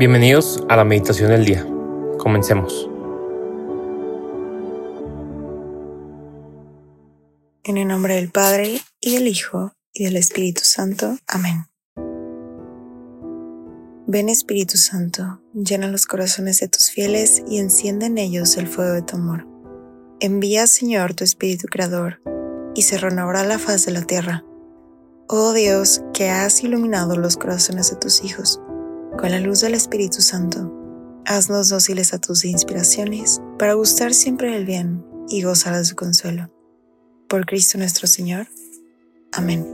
Bienvenidos a la meditación del día. Comencemos. En el nombre del Padre, y del Hijo, y del Espíritu Santo. Amén. Ven Espíritu Santo, llena los corazones de tus fieles y enciende en ellos el fuego de tu amor. Envía, Señor, tu Espíritu Creador, y se renovará la faz de la tierra. Oh Dios, que has iluminado los corazones de tus hijos con la luz del Espíritu Santo, haznos dóciles a tus inspiraciones para gustar siempre del bien y gozar de su consuelo. Por Cristo nuestro Señor. Amén.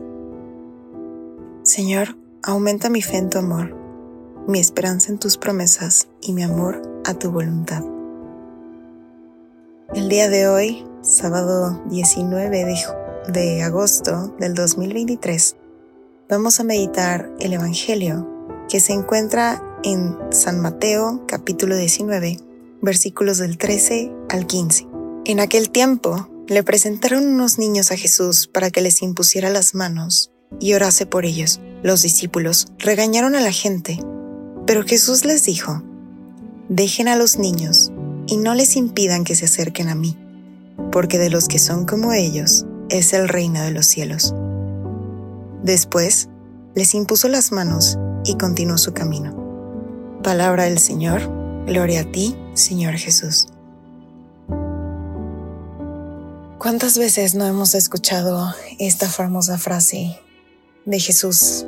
Señor, aumenta mi fe en tu amor, mi esperanza en tus promesas y mi amor a tu voluntad. El día de hoy, sábado 19 de, de agosto del 2023, vamos a meditar el Evangelio que se encuentra en San Mateo capítulo 19, versículos del 13 al 15. En aquel tiempo le presentaron unos niños a Jesús para que les impusiera las manos y orase por ellos. Los discípulos regañaron a la gente, pero Jesús les dijo, dejen a los niños y no les impidan que se acerquen a mí, porque de los que son como ellos es el reino de los cielos. Después les impuso las manos y continuó su camino. Palabra del Señor, gloria a ti, Señor Jesús. ¿Cuántas veces no hemos escuchado esta famosa frase de Jesús,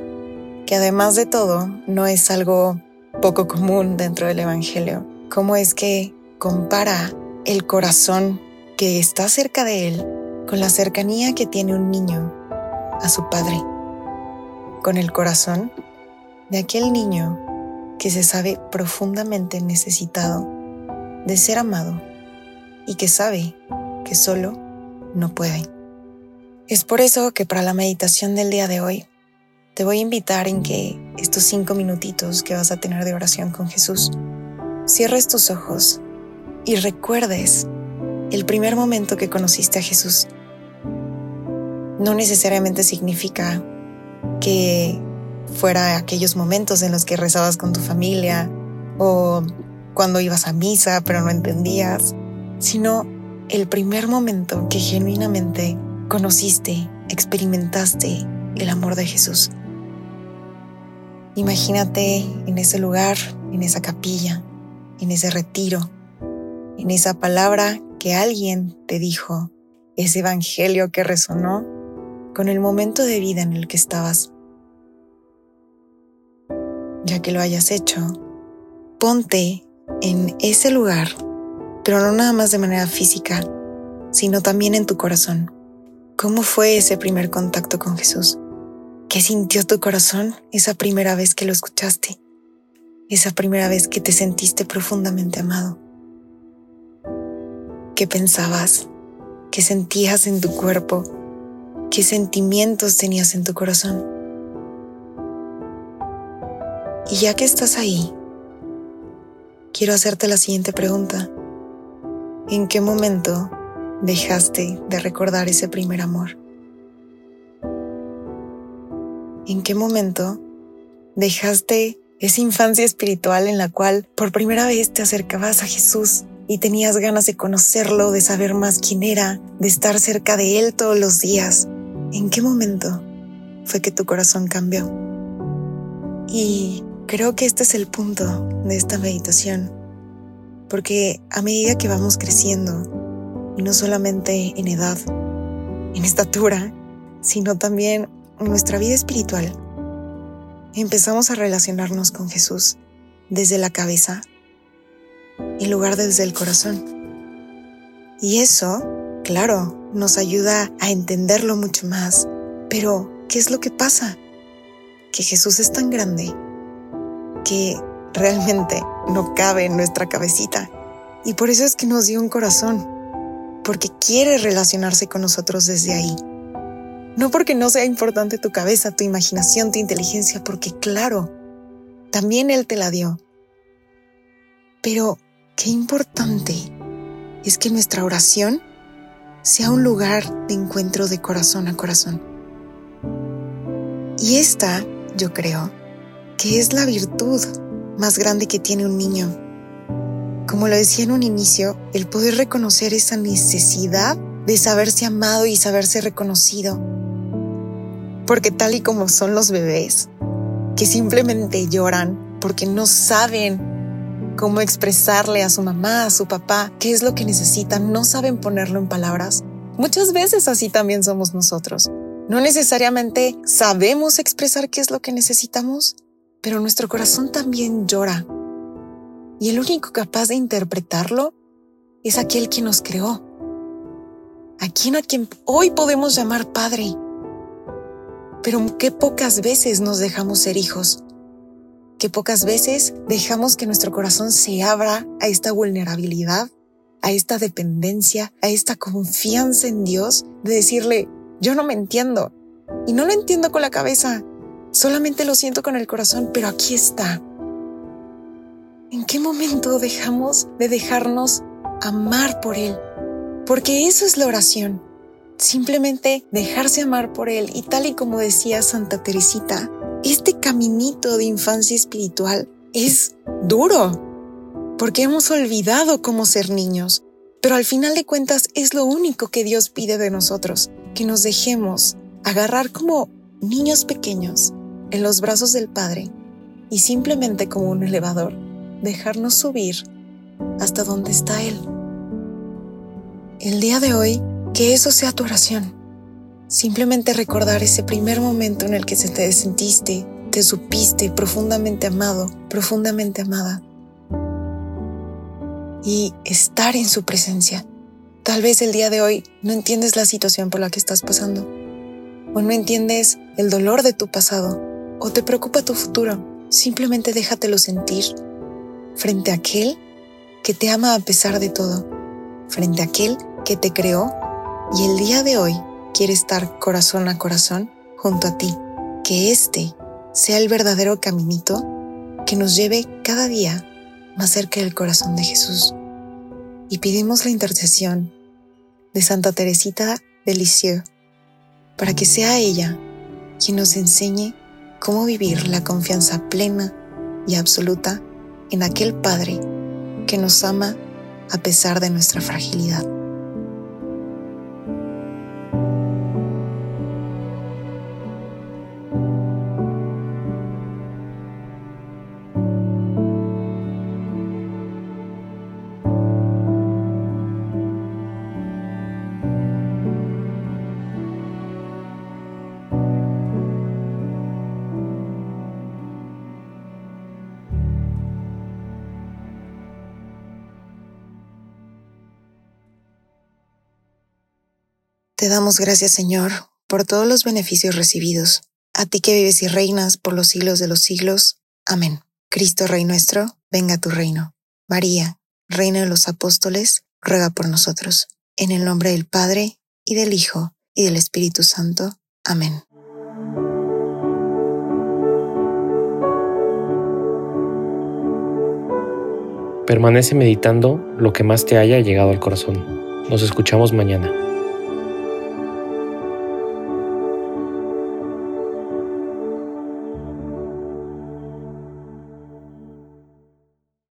que además de todo no es algo poco común dentro del Evangelio? ¿Cómo es que compara el corazón que está cerca de él con la cercanía que tiene un niño a su padre? Con el corazón de aquel niño que se sabe profundamente necesitado de ser amado y que sabe que solo no puede. Es por eso que para la meditación del día de hoy te voy a invitar en que estos cinco minutitos que vas a tener de oración con Jesús, cierres tus ojos y recuerdes el primer momento que conociste a Jesús. No necesariamente significa que fuera aquellos momentos en los que rezabas con tu familia o cuando ibas a misa pero no entendías, sino el primer momento que genuinamente conociste, experimentaste el amor de Jesús. Imagínate en ese lugar, en esa capilla, en ese retiro, en esa palabra que alguien te dijo, ese evangelio que resonó con el momento de vida en el que estabas ya que lo hayas hecho, ponte en ese lugar, pero no nada más de manera física, sino también en tu corazón. ¿Cómo fue ese primer contacto con Jesús? ¿Qué sintió tu corazón esa primera vez que lo escuchaste? Esa primera vez que te sentiste profundamente amado. ¿Qué pensabas? ¿Qué sentías en tu cuerpo? ¿Qué sentimientos tenías en tu corazón? Y ya que estás ahí, quiero hacerte la siguiente pregunta. ¿En qué momento dejaste de recordar ese primer amor? ¿En qué momento dejaste esa infancia espiritual en la cual por primera vez te acercabas a Jesús y tenías ganas de conocerlo, de saber más quién era, de estar cerca de Él todos los días? ¿En qué momento fue que tu corazón cambió? Y Creo que este es el punto de esta meditación, porque a medida que vamos creciendo, y no solamente en edad, en estatura, sino también en nuestra vida espiritual, empezamos a relacionarnos con Jesús desde la cabeza en lugar de desde el corazón. Y eso, claro, nos ayuda a entenderlo mucho más. Pero, ¿qué es lo que pasa? Que Jesús es tan grande que realmente no cabe en nuestra cabecita. Y por eso es que nos dio un corazón, porque quiere relacionarse con nosotros desde ahí. No porque no sea importante tu cabeza, tu imaginación, tu inteligencia, porque claro, también Él te la dio. Pero qué importante es que nuestra oración sea un lugar de encuentro de corazón a corazón. Y esta, yo creo, que es la virtud más grande que tiene un niño. Como lo decía en un inicio, el poder reconocer esa necesidad de saberse amado y saberse reconocido. Porque tal y como son los bebés, que simplemente lloran porque no saben cómo expresarle a su mamá, a su papá, qué es lo que necesitan, no saben ponerlo en palabras. Muchas veces así también somos nosotros. No necesariamente sabemos expresar qué es lo que necesitamos, pero nuestro corazón también llora. Y el único capaz de interpretarlo es aquel que nos creó. A quien a quien hoy podemos llamar Padre. Pero qué pocas veces nos dejamos ser hijos. Qué pocas veces dejamos que nuestro corazón se abra a esta vulnerabilidad, a esta dependencia, a esta confianza en Dios de decirle, yo no me entiendo. Y no lo entiendo con la cabeza, solamente lo siento con el corazón, pero aquí está. ¿En qué momento dejamos de dejarnos amar por Él? Porque eso es la oración. Simplemente dejarse amar por Él. Y tal y como decía Santa Teresita, este caminito de infancia espiritual es duro, porque hemos olvidado cómo ser niños. Pero al final de cuentas es lo único que Dios pide de nosotros, que nos dejemos agarrar como niños pequeños en los brazos del Padre y simplemente como un elevador, dejarnos subir hasta donde está Él. El día de hoy, que eso sea tu oración. Simplemente recordar ese primer momento en el que te sentiste, te supiste profundamente amado, profundamente amada. Y estar en su presencia Tal vez el día de hoy no entiendes la situación por la que estás pasando, o no entiendes el dolor de tu pasado, o te preocupa tu futuro. Simplemente déjatelo sentir frente a aquel que te ama a pesar de todo, frente a aquel que te creó y el día de hoy quiere estar corazón a corazón junto a ti. Que este sea el verdadero caminito que nos lleve cada día más cerca del corazón de Jesús. Y pedimos la intercesión de Santa Teresita de Lisieux, para que sea ella quien nos enseñe cómo vivir la confianza plena y absoluta en aquel Padre que nos ama a pesar de nuestra fragilidad. Te damos gracias, Señor, por todos los beneficios recibidos. A ti que vives y reinas por los siglos de los siglos. Amén. Cristo Rey nuestro, venga a tu reino. María, Reina de los Apóstoles, ruega por nosotros. En el nombre del Padre, y del Hijo, y del Espíritu Santo. Amén. Permanece meditando lo que más te haya llegado al corazón. Nos escuchamos mañana.